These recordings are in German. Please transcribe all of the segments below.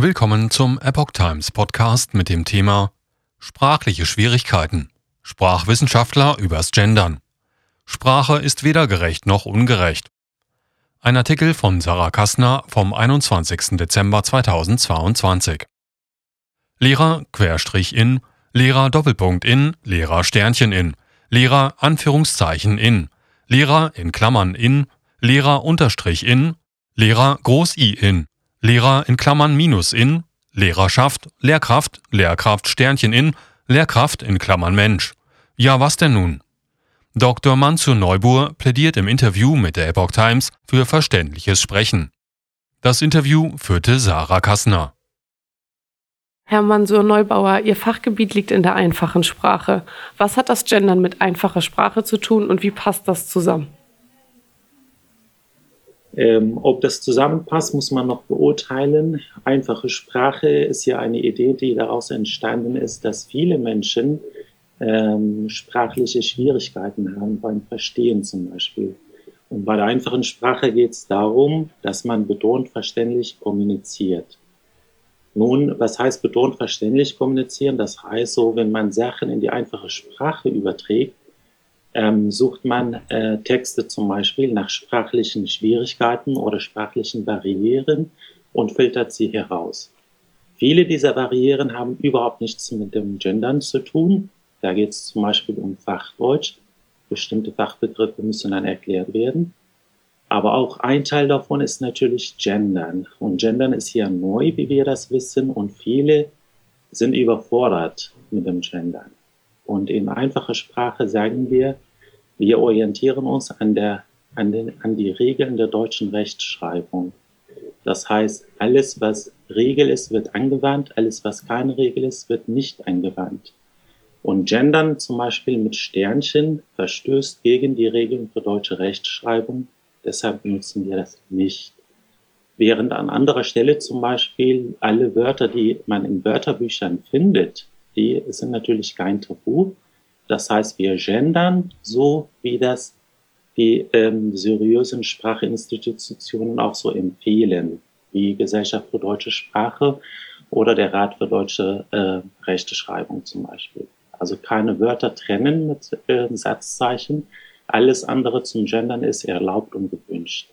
Willkommen zum Epoch Times Podcast mit dem Thema Sprachliche Schwierigkeiten. Sprachwissenschaftler übers Gendern. Sprache ist weder gerecht noch ungerecht. Ein Artikel von Sarah Kassner vom 21. Dezember 2022. Lehrer Querstrich in, Lehrer Doppelpunkt in, Lehrer Sternchen in, Lehrer Anführungszeichen in, Lehrer in Klammern in, Lehrer Unterstrich in, Lehrer Groß I in, Lehrer in Klammern Minus in, Lehrerschaft, Lehrkraft, Lehrkraft Sternchen in, Lehrkraft in Klammern Mensch. Ja, was denn nun? Dr. Mansur Neubur plädiert im Interview mit der Epoch Times für verständliches Sprechen. Das Interview führte Sarah Kassner. Herr Mansur Neubauer, Ihr Fachgebiet liegt in der einfachen Sprache. Was hat das Gendern mit einfacher Sprache zu tun und wie passt das zusammen? Ähm, ob das zusammenpasst, muss man noch beurteilen. Einfache Sprache ist ja eine Idee, die daraus entstanden ist, dass viele Menschen ähm, sprachliche Schwierigkeiten haben beim Verstehen zum Beispiel. Und bei der einfachen Sprache geht es darum, dass man betont verständlich kommuniziert. Nun, was heißt betont verständlich kommunizieren? Das heißt so, wenn man Sachen in die einfache Sprache überträgt, ähm, sucht man äh, Texte zum Beispiel nach sprachlichen Schwierigkeiten oder sprachlichen Barrieren und filtert sie heraus. Viele dieser Barrieren haben überhaupt nichts mit dem Gendern zu tun. Da geht es zum Beispiel um Fachdeutsch. Bestimmte Fachbegriffe müssen dann erklärt werden. Aber auch ein Teil davon ist natürlich Gendern. Und Gendern ist hier neu, wie wir das wissen. Und viele sind überfordert mit dem Gendern. Und in einfacher Sprache sagen wir, wir orientieren uns an, der, an, den, an die Regeln der deutschen Rechtschreibung. Das heißt, alles, was Regel ist, wird angewandt, alles, was keine Regel ist, wird nicht angewandt. Und Gendern zum Beispiel mit Sternchen verstößt gegen die Regeln für deutsche Rechtschreibung, deshalb benutzen wir das nicht. Während an anderer Stelle zum Beispiel alle Wörter, die man in Wörterbüchern findet, die sind natürlich kein Tabu. Das heißt, wir gendern so, wie das die ähm, seriösen Sprachinstitutionen auch so empfehlen, wie Gesellschaft für deutsche Sprache oder der Rat für deutsche äh, Rechteschreibung zum Beispiel. Also keine Wörter trennen mit äh, Satzzeichen. Alles andere zum Gendern ist erlaubt und gewünscht.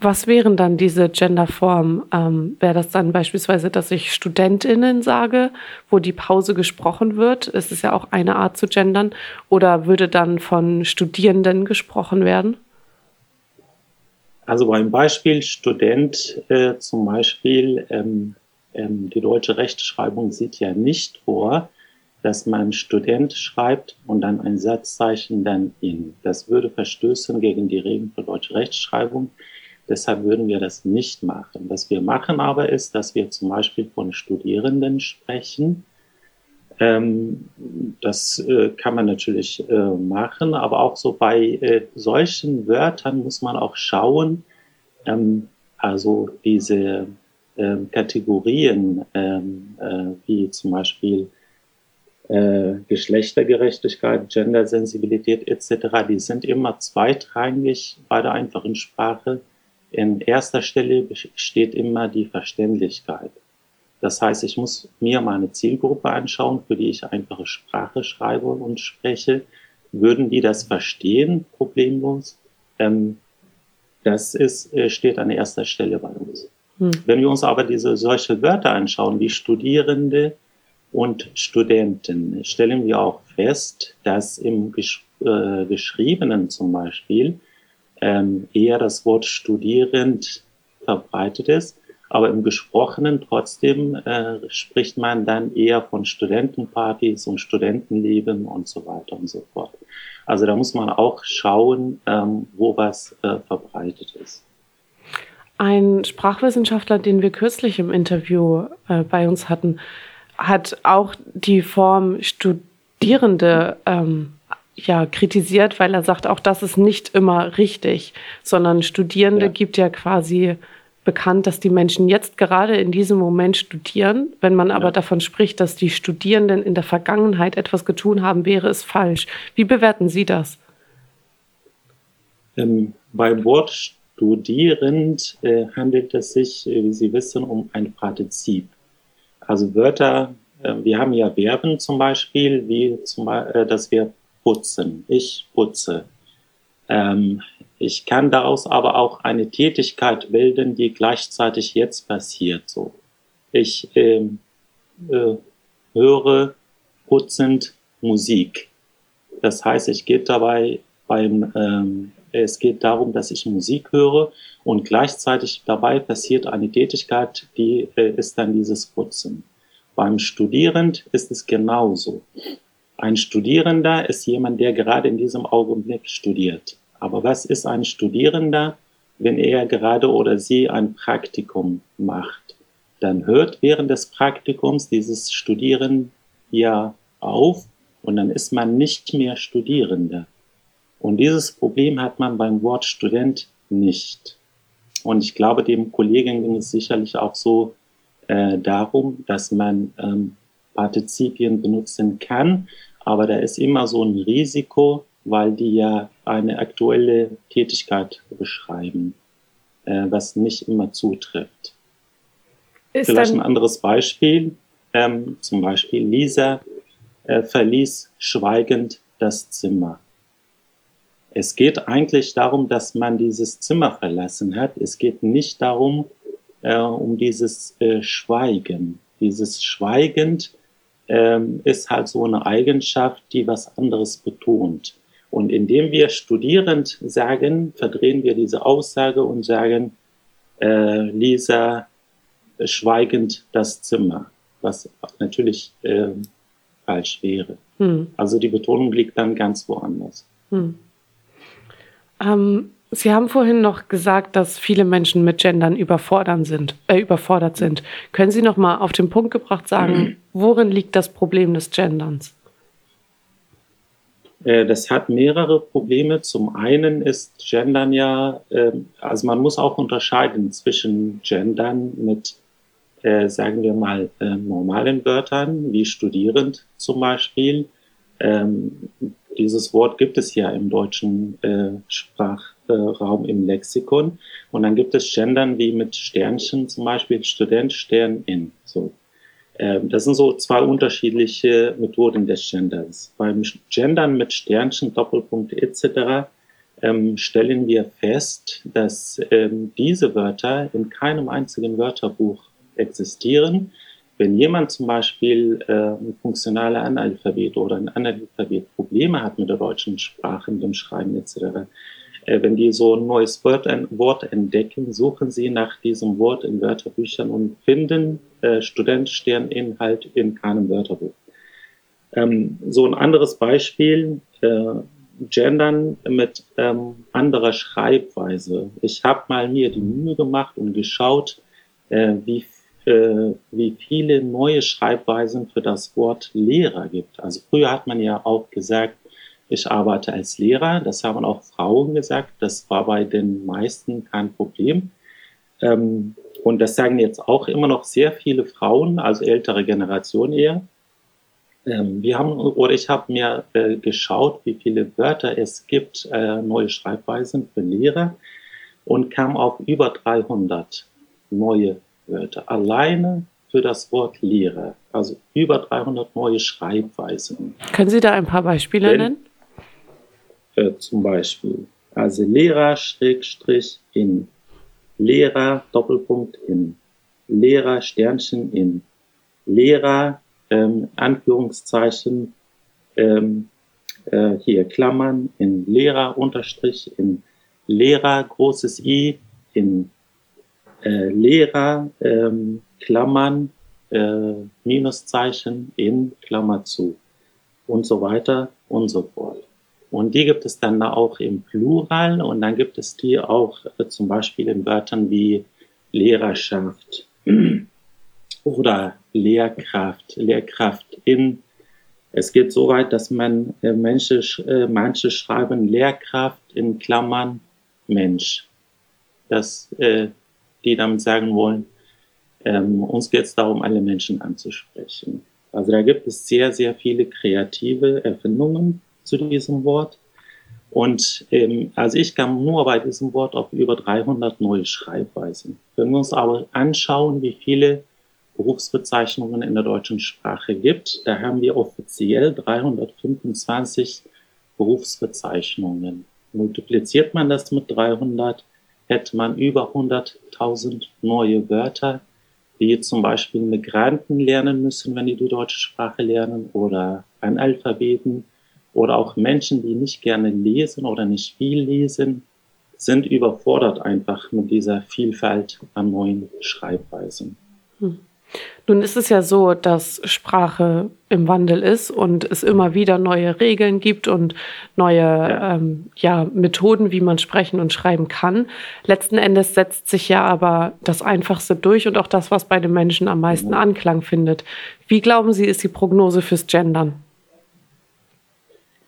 Was wären dann diese Genderformen? Ähm, Wäre das dann beispielsweise, dass ich StudentInnen sage, wo die Pause gesprochen wird? Es ist ja auch eine Art zu gendern. Oder würde dann von Studierenden gesprochen werden? Also beim Beispiel Student äh, zum Beispiel, ähm, ähm, die deutsche Rechtschreibung sieht ja nicht vor, dass man Student schreibt und dann ein Satzzeichen dann in. Das würde verstößen gegen die Regeln für deutsche Rechtschreibung. Deshalb würden wir das nicht machen. Was wir machen aber ist, dass wir zum Beispiel von Studierenden sprechen. Ähm, das äh, kann man natürlich äh, machen, aber auch so bei äh, solchen Wörtern muss man auch schauen, ähm, also diese ähm, Kategorien, ähm, äh, wie zum Beispiel äh, Geschlechtergerechtigkeit, Gendersensibilität etc., die sind immer zweitrangig bei der einfachen Sprache in erster Stelle steht immer die Verständlichkeit. Das heißt, ich muss mir meine Zielgruppe anschauen, für die ich einfache Sprache schreibe und spreche. Würden die das verstehen, problemlos? Ähm, das ist, äh, steht an erster Stelle bei uns. Hm. Wenn wir uns aber diese solche Wörter anschauen, wie Studierende und Studenten, stellen wir auch fest, dass im Gesch äh, Geschriebenen zum Beispiel ähm, eher das Wort studierend verbreitet ist. Aber im Gesprochenen trotzdem äh, spricht man dann eher von Studentenpartys und Studentenleben und so weiter und so fort. Also da muss man auch schauen, ähm, wo was äh, verbreitet ist. Ein Sprachwissenschaftler, den wir kürzlich im Interview äh, bei uns hatten, hat auch die Form Studierende ähm, ja, kritisiert, weil er sagt, auch das ist nicht immer richtig, sondern Studierende ja. gibt ja quasi bekannt, dass die Menschen jetzt gerade in diesem Moment studieren. Wenn man aber davon spricht, dass die Studierenden in der Vergangenheit etwas getun haben, wäre es falsch. Wie bewerten Sie das? Ähm, beim Wort studierend äh, handelt es sich, äh, wie Sie wissen, um ein Partizip. Also Wörter, äh, wir haben ja Verben zum Beispiel, wie zum Beispiel, äh, dass wir putzen. Ich putze. Ähm, ich kann daraus aber auch eine Tätigkeit bilden, die gleichzeitig jetzt passiert. So, ich ähm, äh, höre putzend Musik. Das heißt, ich gehe dabei beim, ähm, es geht darum, dass ich Musik höre und gleichzeitig dabei passiert eine Tätigkeit, die äh, ist dann dieses Putzen. Beim Studierend ist es genauso. Ein Studierender ist jemand, der gerade in diesem Augenblick studiert. Aber was ist ein Studierender, wenn er gerade oder sie ein Praktikum macht? Dann hört während des Praktikums dieses Studieren ja auf und dann ist man nicht mehr Studierender. Und dieses Problem hat man beim Wort Student nicht. Und ich glaube, dem Kollegen ging es sicherlich auch so äh, darum, dass man ähm, Partizipien benutzen kann, aber da ist immer so ein Risiko, weil die ja eine aktuelle Tätigkeit beschreiben, äh, was nicht immer zutrifft. Ist Vielleicht ein anderes Beispiel. Ähm, zum Beispiel Lisa äh, verließ schweigend das Zimmer. Es geht eigentlich darum, dass man dieses Zimmer verlassen hat. Es geht nicht darum, äh, um dieses äh, Schweigen. Dieses Schweigend ähm, ist halt so eine Eigenschaft, die was anderes betont. Und indem wir studierend sagen, verdrehen wir diese Aussage und sagen, äh, Lisa schweigend das Zimmer, was natürlich äh, falsch wäre. Hm. Also die Betonung liegt dann ganz woanders. Hm. Ähm, Sie haben vorhin noch gesagt, dass viele Menschen mit Gendern überfordert sind. Äh, überfordert sind. Können Sie noch mal auf den Punkt gebracht sagen, worin liegt das Problem des Genderns? Äh, das hat mehrere Probleme. Zum einen ist Gendern ja, ähm, also man muss auch unterscheiden zwischen Gendern mit, äh, sagen wir mal, äh, normalen Wörtern, wie studierend zum Beispiel. Ähm, dieses Wort gibt es ja im deutschen Sprachraum im Lexikon. Und dann gibt es Gendern wie mit Sternchen, zum Beispiel Student, Stern, in. So. Ähm, das sind so zwei unterschiedliche Methoden des Genders. Beim Gendern mit Sternchen, Doppelpunkt etc. Ähm, stellen wir fest, dass ähm, diese Wörter in keinem einzigen Wörterbuch existieren. Wenn jemand zum Beispiel äh, ein funktionaler Analphabet oder ein Analphabet Probleme hat mit der deutschen Sprache, mit dem Schreiben etc., wenn die so ein neues Wort, ein Wort entdecken, suchen sie nach diesem Wort in Wörterbüchern und finden äh, Student Sterninhalt in keinem Wörterbuch. Ähm, so ein anderes Beispiel, äh, Gendern mit ähm, anderer Schreibweise. Ich habe mal mir die Mühe gemacht und geschaut, äh, wie, äh, wie viele neue Schreibweisen für das Wort Lehrer gibt. Also früher hat man ja auch gesagt, ich arbeite als Lehrer. Das haben auch Frauen gesagt. Das war bei den meisten kein Problem. Ähm, und das sagen jetzt auch immer noch sehr viele Frauen, also ältere Generation eher. Ähm, wir haben, oder ich habe mir äh, geschaut, wie viele Wörter es gibt, äh, neue Schreibweisen für Lehrer und kam auf über 300 neue Wörter. Alleine für das Wort Lehrer. Also über 300 neue Schreibweisen. Können Sie da ein paar Beispiele Wenn, nennen? Äh, zum Beispiel. Also Lehrer Schrägstrich in, Lehrer Doppelpunkt in, Lehrer Sternchen in, Lehrer ähm, Anführungszeichen ähm, äh, hier Klammern in. Lehrer Unterstrich in. Lehrer großes I in. Äh, Lehrer ähm, Klammern äh, Minuszeichen in Klammer zu. Und so weiter und so fort. Und die gibt es dann auch im Plural und dann gibt es die auch äh, zum Beispiel in Wörtern wie Lehrerschaft oder Lehrkraft, Lehrkraft in. Es geht so weit, dass man äh, Menschen, äh, manche schreiben Lehrkraft in Klammern Mensch. Dass äh, die damit sagen wollen, ähm, uns geht es darum, alle Menschen anzusprechen. Also da gibt es sehr, sehr viele kreative Erfindungen zu diesem Wort. Und ähm, also ich kam nur bei diesem Wort auf über 300 neue Schreibweisen. Wenn wir uns aber anschauen, wie viele Berufsbezeichnungen in der deutschen Sprache gibt, da haben wir offiziell 325 Berufsbezeichnungen. Multipliziert man das mit 300, hätte man über 100.000 neue Wörter, die zum Beispiel Migranten lernen müssen, wenn die die deutsche Sprache lernen, oder Analphabeten oder auch Menschen, die nicht gerne lesen oder nicht viel lesen, sind überfordert einfach mit dieser Vielfalt an neuen Schreibweisen. Hm. Nun ist es ja so, dass Sprache im Wandel ist und es immer wieder neue Regeln gibt und neue ja. Ähm, ja, Methoden, wie man sprechen und schreiben kann. Letzten Endes setzt sich ja aber das Einfachste durch und auch das, was bei den Menschen am meisten Anklang findet. Wie glauben Sie, ist die Prognose fürs Gendern?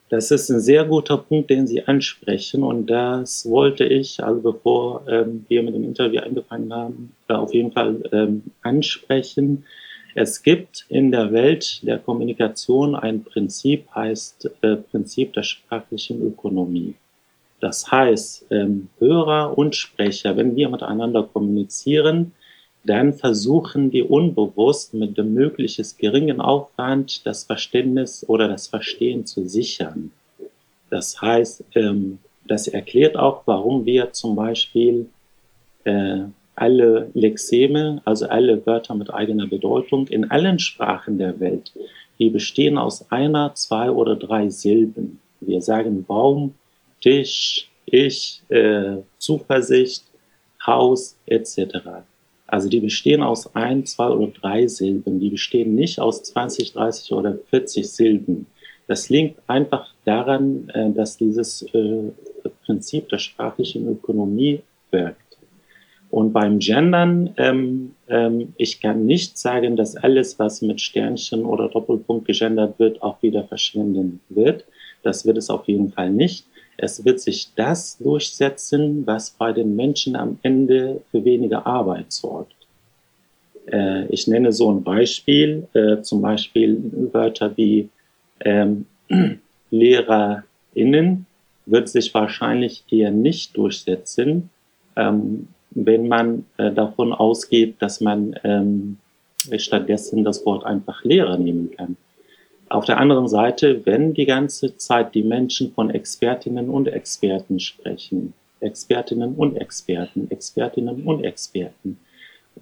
Das ist ein sehr guter Punkt, den Sie ansprechen. Und das wollte ich, also bevor ähm, wir mit dem Interview angefangen haben, auf jeden Fall ähm, ansprechen. Es gibt in der Welt der Kommunikation ein Prinzip, heißt äh, Prinzip der sprachlichen Ökonomie. Das heißt, ähm, Hörer und Sprecher, wenn wir miteinander kommunizieren, dann versuchen wir unbewusst mit dem möglichst geringen Aufwand das Verständnis oder das Verstehen zu sichern. Das heißt, ähm, das erklärt auch, warum wir zum Beispiel äh, alle Lexeme, also alle Wörter mit eigener Bedeutung in allen Sprachen der Welt, die bestehen aus einer, zwei oder drei Silben. Wir sagen Baum, Tisch, ich, äh, Zuversicht, Haus etc. Also die bestehen aus ein, zwei oder drei Silben. Die bestehen nicht aus 20, 30 oder 40 Silben. Das liegt einfach daran, äh, dass dieses äh, Prinzip der sprachlichen Ökonomie wirkt. Und beim Gendern, ähm, ähm, ich kann nicht sagen, dass alles, was mit Sternchen oder Doppelpunkt gegendert wird, auch wieder verschwinden wird. Das wird es auf jeden Fall nicht. Es wird sich das durchsetzen, was bei den Menschen am Ende für weniger Arbeit sorgt. Äh, ich nenne so ein Beispiel, äh, zum Beispiel Wörter wie ähm, LehrerInnen wird sich wahrscheinlich eher nicht durchsetzen, ähm, wenn man äh, davon ausgeht, dass man ähm, stattdessen das Wort einfach Lehrer nehmen kann. Auf der anderen Seite, wenn die ganze Zeit die Menschen von Expertinnen und Experten sprechen, Expertinnen und Experten, Expertinnen und Experten,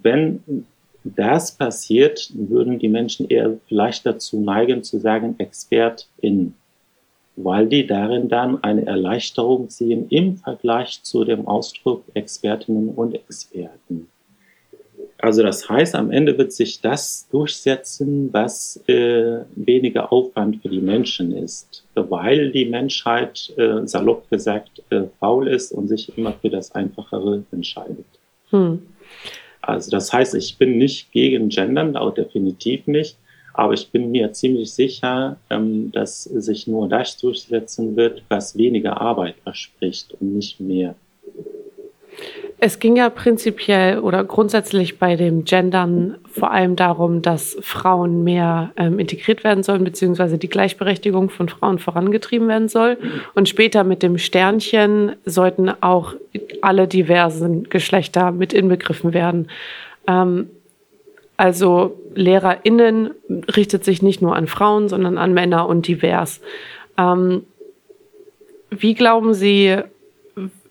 wenn das passiert, würden die Menschen eher vielleicht dazu neigen zu sagen Expertin, weil die darin dann eine Erleichterung sehen im Vergleich zu dem Ausdruck Expertinnen und Experten. Also das heißt, am Ende wird sich das durchsetzen, was äh, weniger Aufwand für die Menschen ist, weil die Menschheit, äh, salopp gesagt, äh, faul ist und sich immer für das Einfachere entscheidet. Hm. Also das heißt, ich bin nicht gegen Gendern, auch definitiv nicht, aber ich bin mir ziemlich sicher, ähm, dass sich nur das durchsetzen wird, was weniger Arbeit verspricht und nicht mehr. Es ging ja prinzipiell oder grundsätzlich bei dem Gendern vor allem darum, dass Frauen mehr ähm, integriert werden sollen, beziehungsweise die Gleichberechtigung von Frauen vorangetrieben werden soll. Und später mit dem Sternchen sollten auch alle diversen Geschlechter mit inbegriffen werden. Ähm, also LehrerInnen richtet sich nicht nur an Frauen, sondern an Männer und divers. Ähm, wie glauben Sie,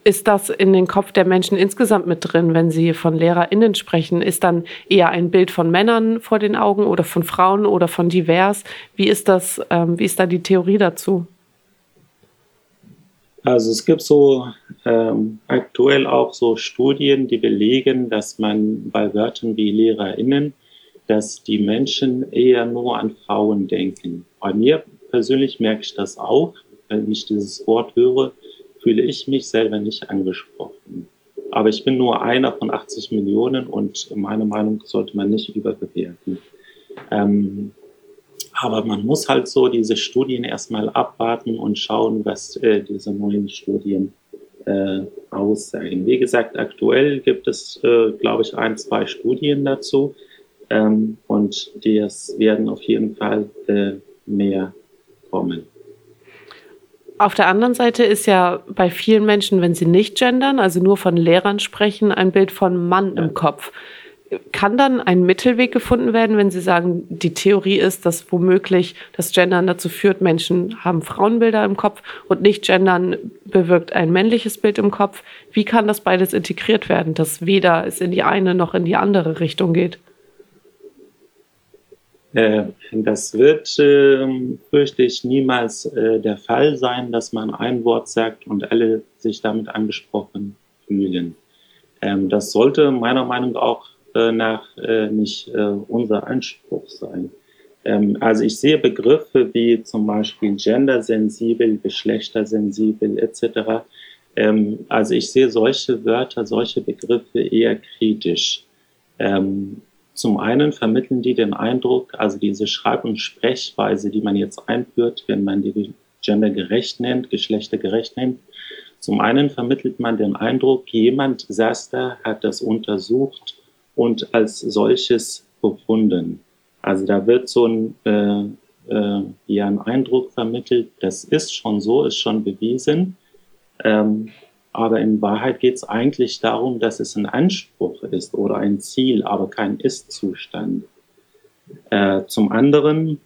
ist das in den Kopf der Menschen insgesamt mit drin, wenn sie von LehrerInnen sprechen? Ist dann eher ein Bild von Männern vor den Augen oder von Frauen oder von divers? Wie ist das, ähm, wie ist da die Theorie dazu? Also es gibt so ähm, aktuell auch so Studien, die belegen, dass man bei Wörtern wie LehrerInnen, dass die Menschen eher nur an Frauen denken. Bei mir persönlich merke ich das auch, wenn ich dieses Wort höre, fühle ich mich selber nicht angesprochen. Aber ich bin nur einer von 80 Millionen und meine Meinung sollte man nicht überbewerten. Ähm, aber man muss halt so diese Studien erstmal abwarten und schauen, was äh, diese neuen Studien äh, aussagen. Wie gesagt, aktuell gibt es, äh, glaube ich, ein, zwei Studien dazu. Ähm, und es werden auf jeden Fall äh, mehr kommen. Auf der anderen Seite ist ja bei vielen Menschen, wenn sie nicht gendern, also nur von Lehrern sprechen, ein Bild von Mann im Kopf. Kann dann ein Mittelweg gefunden werden, wenn Sie sagen, die Theorie ist, dass womöglich das Gendern dazu führt, Menschen haben Frauenbilder im Kopf und nicht Gendern bewirkt ein männliches Bild im Kopf. Wie kann das beides integriert werden, dass weder es in die eine noch in die andere Richtung geht? Äh, das wird, äh, fürchte ich, niemals äh, der Fall sein, dass man ein Wort sagt und alle sich damit angesprochen fühlen. Ähm, das sollte meiner Meinung nach auch äh, nach nicht unser Anspruch sein. Ähm, also ich sehe Begriffe wie zum Beispiel gendersensibel, geschlechtersensibel etc. Ähm, also ich sehe solche Wörter, solche Begriffe eher kritisch. Zum einen vermitteln die den Eindruck, also diese Schreib- und Sprechweise, die man jetzt einführt, wenn man die gendergerecht nennt, geschlechtergerecht nennt, zum einen vermittelt man den Eindruck, jemand saß da, hat das untersucht und als solches befunden. Also da wird so ein, äh, äh, ja, ein Eindruck vermittelt, das ist schon so, ist schon bewiesen. Ähm, aber in Wahrheit geht es eigentlich darum, dass es ein Anspruch ist oder ein Ziel, aber kein Ist-Zustand. Äh, zum anderen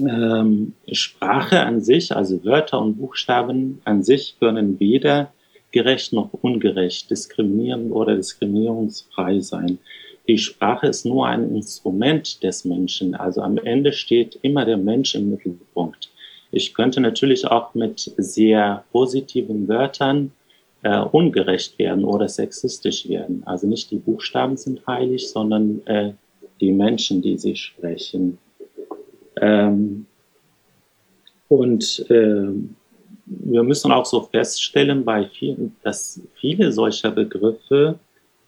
ähm, Sprache an sich, also Wörter und Buchstaben an sich können weder gerecht noch ungerecht, diskriminierend oder diskriminierungsfrei sein. Die Sprache ist nur ein Instrument des Menschen. Also am Ende steht immer der Mensch im Mittelpunkt. Ich könnte natürlich auch mit sehr positiven Wörtern äh, ungerecht werden oder sexistisch werden. Also nicht die Buchstaben sind heilig, sondern äh, die Menschen, die sie sprechen. Ähm, und äh, wir müssen auch so feststellen, bei vielen, dass viele solcher Begriffe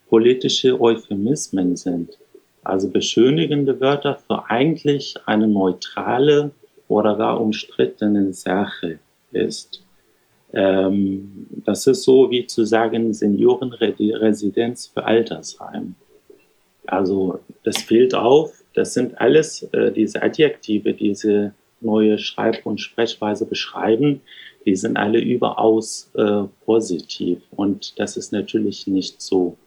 politische Euphemismen sind. Also beschönigende Wörter für eigentlich eine neutrale oder gar umstrittene Sache ist. Ähm, das ist so wie zu sagen Seniorenresidenz für Altersheim. Also das fehlt auf. Das sind alles äh, diese Adjektive, diese neue Schreib- und Sprechweise beschreiben, die sind alle überaus äh, positiv. Und das ist natürlich nicht so.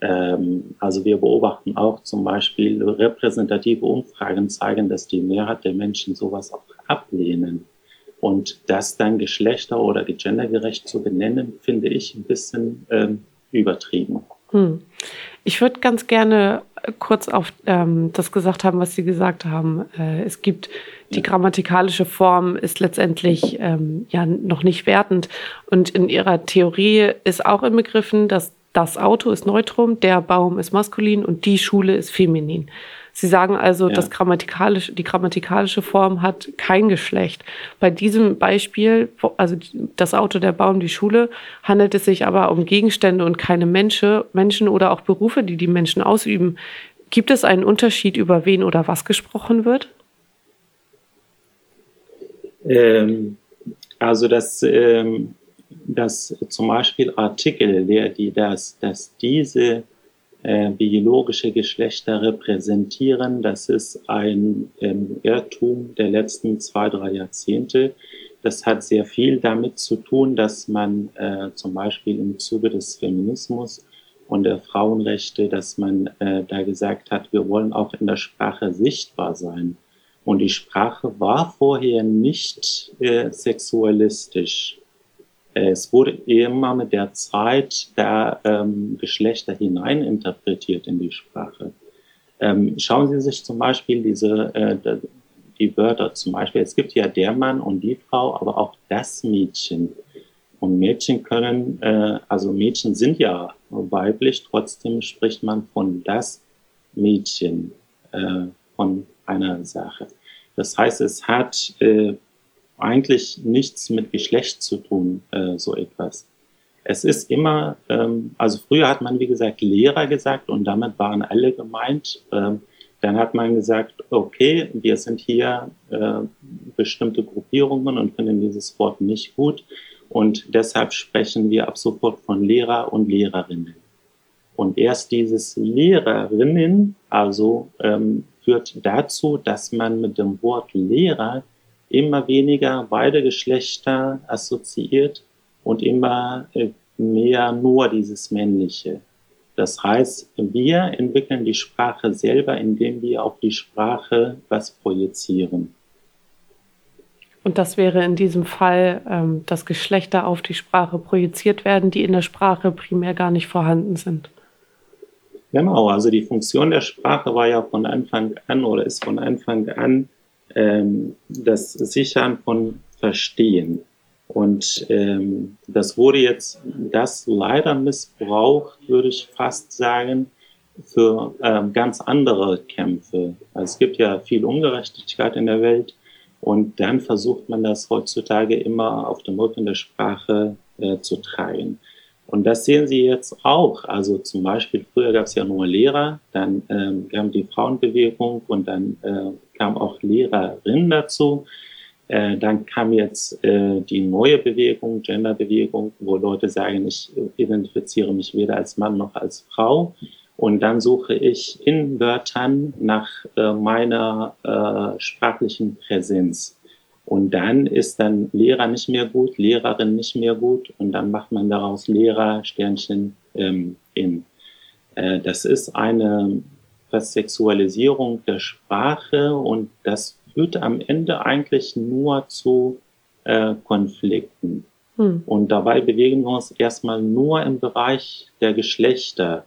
Ähm, also wir beobachten auch zum Beispiel repräsentative Umfragen zeigen, dass die Mehrheit der Menschen sowas auch ablehnen. Und das dann geschlechter- oder gendergerecht zu benennen, finde ich ein bisschen ähm, übertrieben. Hm. Ich würde ganz gerne kurz auf ähm, das gesagt haben, was Sie gesagt haben. Äh, es gibt die grammatikalische Form ist letztendlich ähm, ja noch nicht wertend. Und in Ihrer Theorie ist auch inbegriffen, dass das Auto ist Neutrum, der Baum ist maskulin und die Schule ist feminin. Sie sagen also, ja. das grammatikalische, die grammatikalische Form hat kein Geschlecht. Bei diesem Beispiel, also das Auto, der Baum, die Schule, handelt es sich aber um Gegenstände und keine Menschen, Menschen oder auch Berufe, die die Menschen ausüben. Gibt es einen Unterschied, über wen oder was gesprochen wird? Ähm, also das, ähm, das zum Beispiel Artikel, der, die das, dass diese äh, biologische Geschlechter repräsentieren. Das ist ein ähm, Irrtum der letzten zwei, drei Jahrzehnte. Das hat sehr viel damit zu tun, dass man äh, zum Beispiel im Zuge des Feminismus und der Frauenrechte, dass man äh, da gesagt hat, wir wollen auch in der Sprache sichtbar sein. Und die Sprache war vorher nicht äh, sexualistisch. Es wurde immer mit der Zeit der ähm, Geschlechter hineininterpretiert in die Sprache. Ähm, schauen Sie sich zum Beispiel diese, äh, die Wörter zum Beispiel. Es gibt ja der Mann und die Frau, aber auch das Mädchen. Und Mädchen können, äh, also Mädchen sind ja weiblich, trotzdem spricht man von das Mädchen, äh, von einer Sache. Das heißt, es hat äh, eigentlich nichts mit Geschlecht zu tun, äh, so etwas. Es ist immer, ähm, also früher hat man, wie gesagt, Lehrer gesagt und damit waren alle gemeint. Ähm, dann hat man gesagt, okay, wir sind hier äh, bestimmte Gruppierungen und finden dieses Wort nicht gut und deshalb sprechen wir ab sofort von Lehrer und Lehrerinnen. Und erst dieses Lehrerinnen, also ähm, führt dazu, dass man mit dem Wort Lehrer immer weniger beide Geschlechter assoziiert und immer äh, mehr nur dieses Männliche. Das heißt, wir entwickeln die Sprache selber, indem wir auf die Sprache was projizieren. Und das wäre in diesem Fall, ähm, dass Geschlechter auf die Sprache projiziert werden, die in der Sprache primär gar nicht vorhanden sind. Genau, also die Funktion der Sprache war ja von Anfang an oder ist von Anfang an ähm, das Sichern von Verstehen. Und ähm, das wurde jetzt, das leider missbraucht, würde ich fast sagen, für ähm, ganz andere Kämpfe. Also es gibt ja viel Ungerechtigkeit in der Welt und dann versucht man das heutzutage immer auf dem Rücken der Sprache äh, zu tragen. Und das sehen Sie jetzt auch. Also zum Beispiel, früher gab es ja nur Lehrer, dann ähm, kam die Frauenbewegung und dann äh, kam auch Lehrerin dazu. Äh, dann kam jetzt äh, die neue Bewegung, Genderbewegung, wo Leute sagen, ich identifiziere mich weder als Mann noch als Frau. Und dann suche ich in Wörtern nach äh, meiner äh, sprachlichen Präsenz. Und dann ist dann Lehrer nicht mehr gut, Lehrerin nicht mehr gut und dann macht man daraus Lehrer, Sternchen ähm, in. Äh, das ist eine Versexualisierung der Sprache und das führt am Ende eigentlich nur zu äh, Konflikten. Hm. Und dabei bewegen wir uns erstmal nur im Bereich der Geschlechter.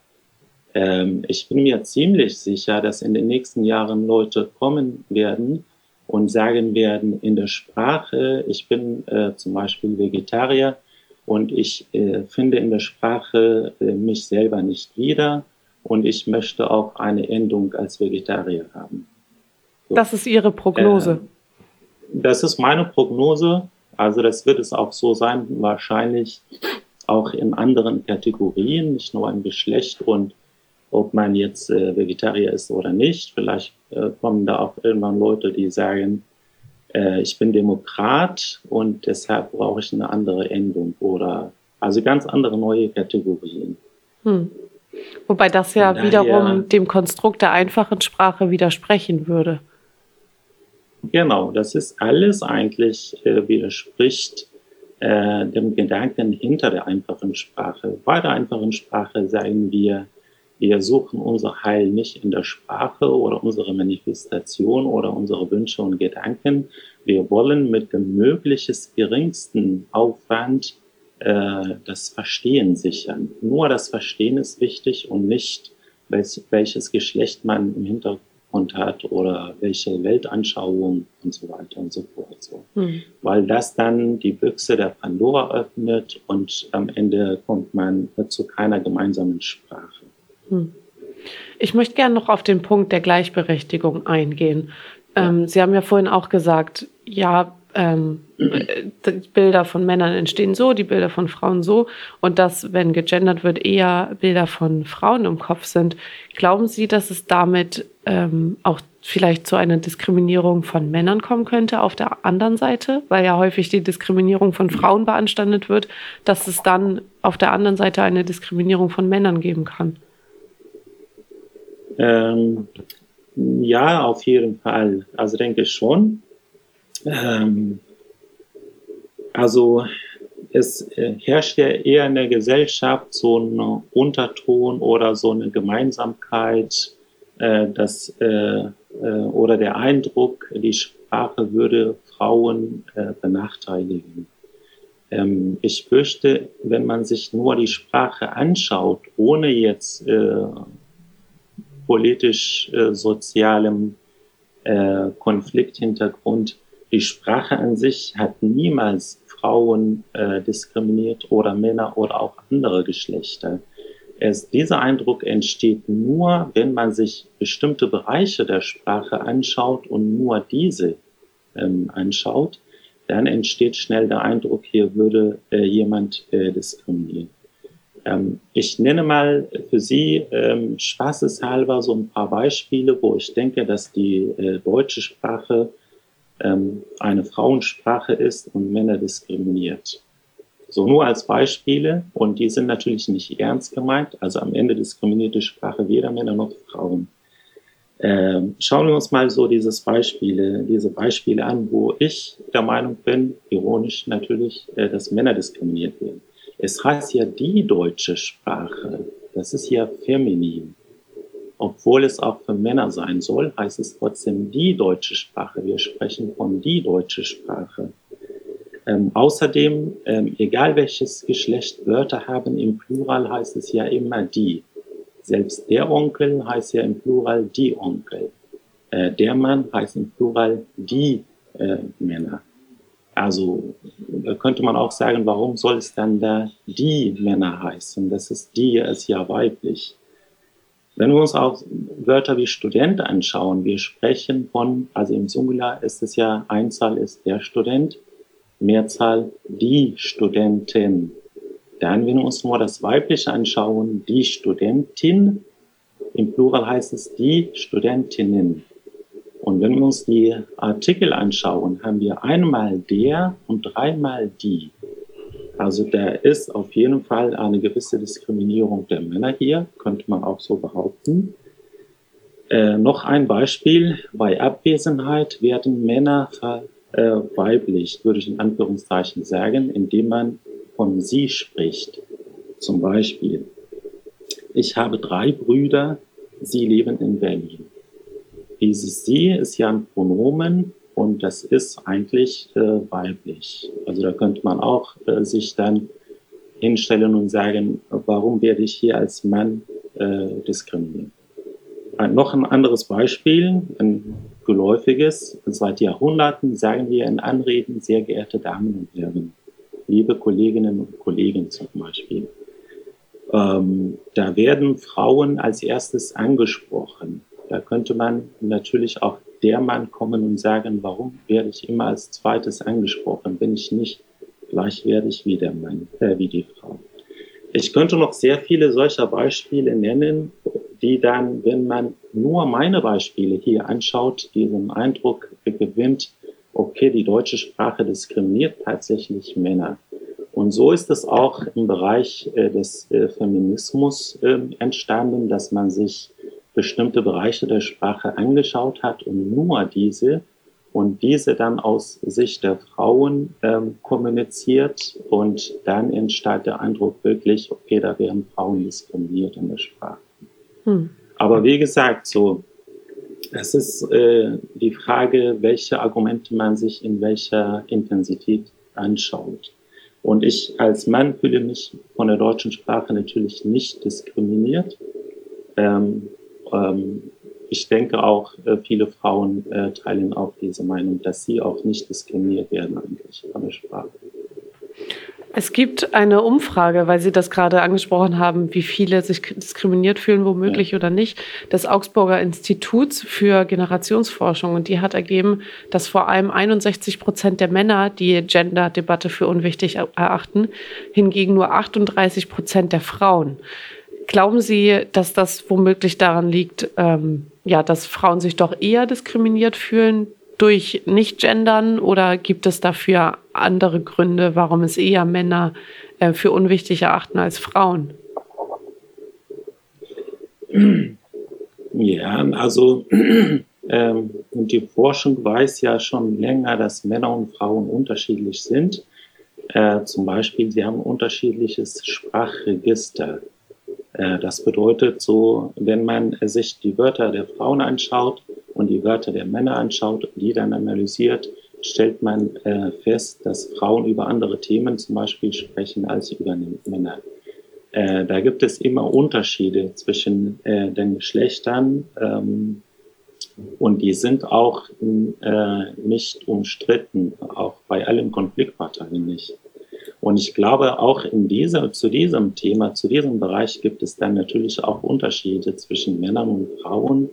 Ähm, ich bin mir ziemlich sicher, dass in den nächsten Jahren Leute kommen werden, und sagen werden in der Sprache, ich bin äh, zum Beispiel Vegetarier und ich äh, finde in der Sprache äh, mich selber nicht wieder und ich möchte auch eine Endung als Vegetarier haben. So. Das ist Ihre Prognose. Ähm, das ist meine Prognose. Also das wird es auch so sein, wahrscheinlich auch in anderen Kategorien, nicht nur im Geschlecht und ob man jetzt äh, Vegetarier ist oder nicht. Vielleicht äh, kommen da auch irgendwann Leute, die sagen, äh, ich bin Demokrat und deshalb brauche ich eine andere Endung oder also ganz andere neue Kategorien. Hm. Wobei das ja daher, wiederum dem Konstrukt der einfachen Sprache widersprechen würde. Genau, das ist alles eigentlich äh, widerspricht äh, dem Gedanken hinter der einfachen Sprache. Bei der einfachen Sprache sagen wir, wir suchen unser Heil nicht in der Sprache oder unsere Manifestation oder unsere Wünsche und Gedanken. Wir wollen mit dem möglichst geringsten Aufwand äh, das Verstehen sichern. Nur das Verstehen ist wichtig und nicht, welch, welches Geschlecht man im Hintergrund hat oder welche Weltanschauung und so weiter und so fort. So. Mhm. Weil das dann die Büchse der Pandora öffnet und am Ende kommt man zu keiner gemeinsamen Sprache. Hm. Ich möchte gerne noch auf den Punkt der Gleichberechtigung eingehen. Ähm, Sie haben ja vorhin auch gesagt, ja, ähm, die Bilder von Männern entstehen so, die Bilder von Frauen so und dass, wenn gegendert wird, eher Bilder von Frauen im Kopf sind. Glauben Sie, dass es damit ähm, auch vielleicht zu einer Diskriminierung von Männern kommen könnte auf der anderen Seite, weil ja häufig die Diskriminierung von Frauen beanstandet wird, dass es dann auf der anderen Seite eine Diskriminierung von Männern geben kann? Ähm, ja, auf jeden Fall. Also denke ich schon. Ähm, also es äh, herrscht ja eher in der Gesellschaft so ein Unterton oder so eine Gemeinsamkeit, äh, dass, äh, äh, oder der Eindruck, die Sprache würde Frauen äh, benachteiligen. Ähm, ich fürchte, wenn man sich nur die Sprache anschaut, ohne jetzt äh, politisch-sozialem Konflikthintergrund. Die Sprache an sich hat niemals Frauen äh, diskriminiert oder Männer oder auch andere Geschlechter. Es, dieser Eindruck entsteht nur, wenn man sich bestimmte Bereiche der Sprache anschaut und nur diese ähm, anschaut, dann entsteht schnell der Eindruck, hier würde äh, jemand äh, diskriminieren. Ähm, ich nenne mal für Sie ähm, spaßeshalber so ein paar Beispiele, wo ich denke, dass die äh, deutsche Sprache ähm, eine Frauensprache ist und Männer diskriminiert. So nur als Beispiele und die sind natürlich nicht ernst gemeint. Also am Ende diskriminiert die Sprache weder Männer noch Frauen. Ähm, schauen wir uns mal so dieses Beispiele, diese Beispiele an, wo ich der Meinung bin, ironisch natürlich, äh, dass Männer diskriminiert werden. Es heißt ja die deutsche Sprache. Das ist ja feminin. Obwohl es auch für Männer sein soll, heißt es trotzdem die deutsche Sprache. Wir sprechen von die deutsche Sprache. Ähm, außerdem, ähm, egal welches Geschlecht Wörter haben, im Plural heißt es ja immer die. Selbst der Onkel heißt ja im Plural die Onkel. Äh, der Mann heißt im Plural die äh, Männer. Also da könnte man auch sagen, warum soll es dann da die Männer heißen? Das ist die ist ja weiblich. Wenn wir uns auch Wörter wie Student anschauen, wir sprechen von, also im Singular ist es ja, Einzahl ist der Student, Mehrzahl die Studentin. Dann, wenn wir uns nur das Weibliche anschauen, die Studentin, im Plural heißt es die Studentinnen. Und wenn wir uns die Artikel anschauen, haben wir einmal der und dreimal die. Also da ist auf jeden Fall eine gewisse Diskriminierung der Männer hier, könnte man auch so behaupten. Äh, noch ein Beispiel, bei Abwesenheit werden Männer verweiblicht, würde ich in Anführungszeichen sagen, indem man von sie spricht. Zum Beispiel, ich habe drei Brüder, sie leben in Berlin. Dieses sie ist ja ein Pronomen und das ist eigentlich äh, weiblich. Also da könnte man auch äh, sich dann hinstellen und sagen, warum werde ich hier als Mann äh, diskriminiert? Ein, noch ein anderes Beispiel, ein geläufiges. Seit Jahrhunderten sagen wir in Anreden, sehr geehrte Damen und Herren liebe Kolleginnen und Kollegen zum Beispiel. Ähm, da werden Frauen als erstes angesprochen. Da könnte man natürlich auch der Mann kommen und sagen, warum werde ich immer als zweites angesprochen? Bin ich nicht gleichwertig wie der Mann, äh, wie die Frau? Ich könnte noch sehr viele solcher Beispiele nennen, die dann, wenn man nur meine Beispiele hier anschaut, diesen Eindruck gewinnt, okay, die deutsche Sprache diskriminiert tatsächlich Männer. Und so ist es auch im Bereich äh, des äh, Feminismus äh, entstanden, dass man sich bestimmte Bereiche der Sprache angeschaut hat und nur diese und diese dann aus Sicht der Frauen ähm, kommuniziert und dann entsteht der Eindruck wirklich, okay, da werden Frauen diskriminiert in der Sprache. Hm. Aber wie gesagt, so es ist äh, die Frage, welche Argumente man sich in welcher Intensität anschaut. Und ich als Mann fühle mich von der deutschen Sprache natürlich nicht diskriminiert. Ähm, ähm, ich denke auch, äh, viele Frauen äh, teilen auch diese Meinung, dass sie auch nicht diskriminiert werden eigentlich von der Sprache. Es gibt eine Umfrage, weil Sie das gerade angesprochen haben, wie viele sich diskriminiert fühlen, womöglich ja. oder nicht, des Augsburger Instituts für Generationsforschung. Und die hat ergeben, dass vor allem 61 Prozent der Männer die Gender-Debatte für unwichtig erachten, hingegen nur 38 Prozent der Frauen. Glauben Sie, dass das womöglich daran liegt, ähm, ja, dass Frauen sich doch eher diskriminiert fühlen durch Nicht-Gendern oder gibt es dafür andere Gründe, warum es eher Männer äh, für unwichtig erachten als Frauen? Ja, also ähm, die Forschung weiß ja schon länger, dass Männer und Frauen unterschiedlich sind. Äh, zum Beispiel, sie haben unterschiedliches Sprachregister. Äh, das bedeutet so, wenn man sich die Wörter der Frauen anschaut und die Wörter der Männer anschaut die dann analysiert, stellt man äh, fest, dass Frauen über andere Themen zum Beispiel sprechen als über Männer. Äh, da gibt es immer Unterschiede zwischen den Geschlechtern ähm, und die sind auch nicht umstritten, auch bei allen Konfliktparteien nicht. Und ich glaube, auch in dieser, zu diesem Thema, zu diesem Bereich gibt es dann natürlich auch Unterschiede zwischen Männern und Frauen.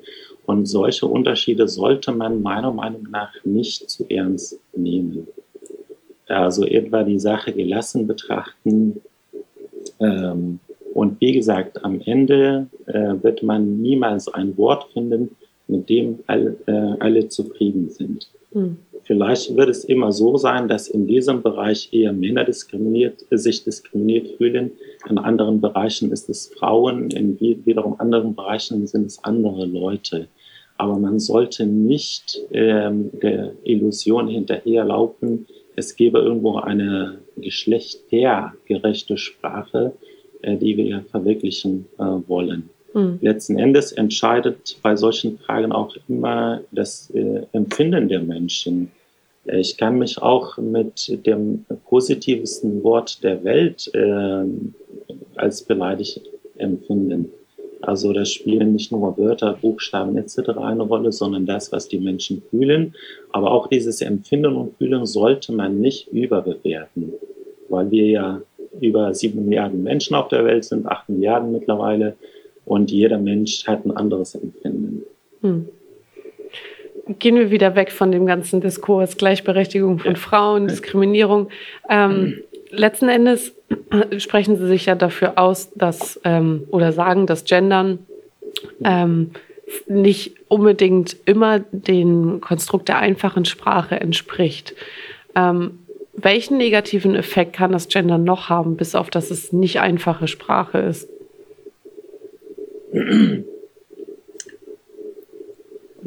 Und solche Unterschiede sollte man meiner Meinung nach nicht zu ernst nehmen. Also etwa die Sache gelassen betrachten. Ähm, und wie gesagt, am Ende äh, wird man niemals ein Wort finden, mit dem all, äh, alle zufrieden sind. Hm. Vielleicht wird es immer so sein, dass in diesem Bereich eher Männer diskriminiert, sich diskriminiert fühlen. In anderen Bereichen ist es Frauen, in wiederum anderen Bereichen sind es andere Leute. aber man sollte nicht ähm, der Illusion hinterherlaufen, es gäbe irgendwo eine geschlechtergerechte Sprache, äh, die wir verwirklichen äh, wollen. Mhm. Letzten Endes entscheidet bei solchen Fragen auch immer das äh, Empfinden der Menschen. Äh, ich kann mich auch mit dem positivsten Wort der Welt äh, als beleidigt empfinden. Also da spielen nicht nur Wörter, Buchstaben etc. eine Rolle, sondern das, was die Menschen fühlen. Aber auch dieses Empfinden und Fühlen sollte man nicht überbewerten, weil wir ja über sieben Milliarden Menschen auf der Welt sind, acht Milliarden mittlerweile, und jeder Mensch hat ein anderes Empfinden. Hm. Gehen wir wieder weg von dem ganzen Diskurs, Gleichberechtigung von Frauen, Diskriminierung. Ähm, letzten Endes sprechen Sie sich ja dafür aus, dass ähm, oder sagen, dass Gendern ähm, nicht unbedingt immer dem Konstrukt der einfachen Sprache entspricht. Ähm, welchen negativen Effekt kann das Gendern noch haben, bis auf dass es nicht einfache Sprache ist?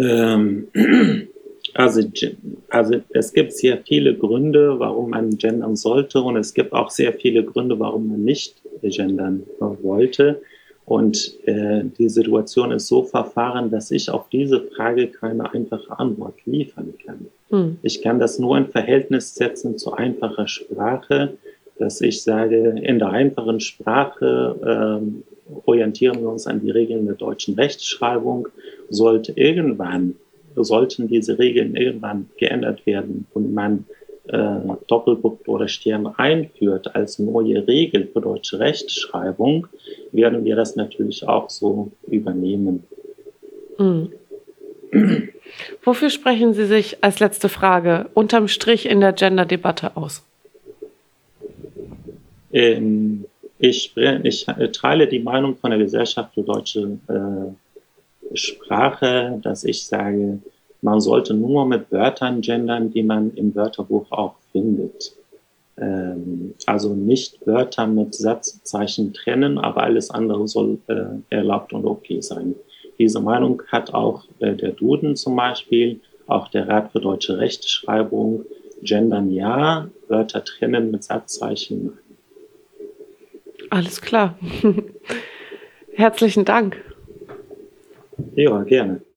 ähm, also, also es gibt sehr viele Gründe, warum man gendern sollte und es gibt auch sehr viele Gründe, warum man nicht gendern wollte. Und äh, die Situation ist so verfahren, dass ich auf diese Frage keine einfache Antwort liefern kann. Hm. Ich kann das nur in Verhältnis setzen zu einfacher Sprache, dass ich sage, in der einfachen Sprache ähm, orientieren wir uns an die Regeln der deutschen Rechtschreibung. Sollte irgendwann sollten diese Regeln irgendwann geändert werden und man äh, Doppelpunkt oder Stern einführt als neue Regel für deutsche Rechtschreibung, werden wir das natürlich auch so übernehmen. Mhm. Wofür sprechen Sie sich als letzte Frage unterm Strich in der Gender-Debatte aus? Ähm, ich, ich teile die Meinung von der Gesellschaft für deutsche äh, Sprache, dass ich sage, man sollte nur mit Wörtern gendern, die man im Wörterbuch auch findet. Ähm, also nicht Wörter mit Satzzeichen trennen, aber alles andere soll äh, erlaubt und okay sein. Diese Meinung hat auch äh, der Duden zum Beispiel, auch der Rat für deutsche Rechtschreibung. Gendern ja, Wörter trennen mit Satzzeichen. Alles klar. Herzlichen Dank. Ja, gerne.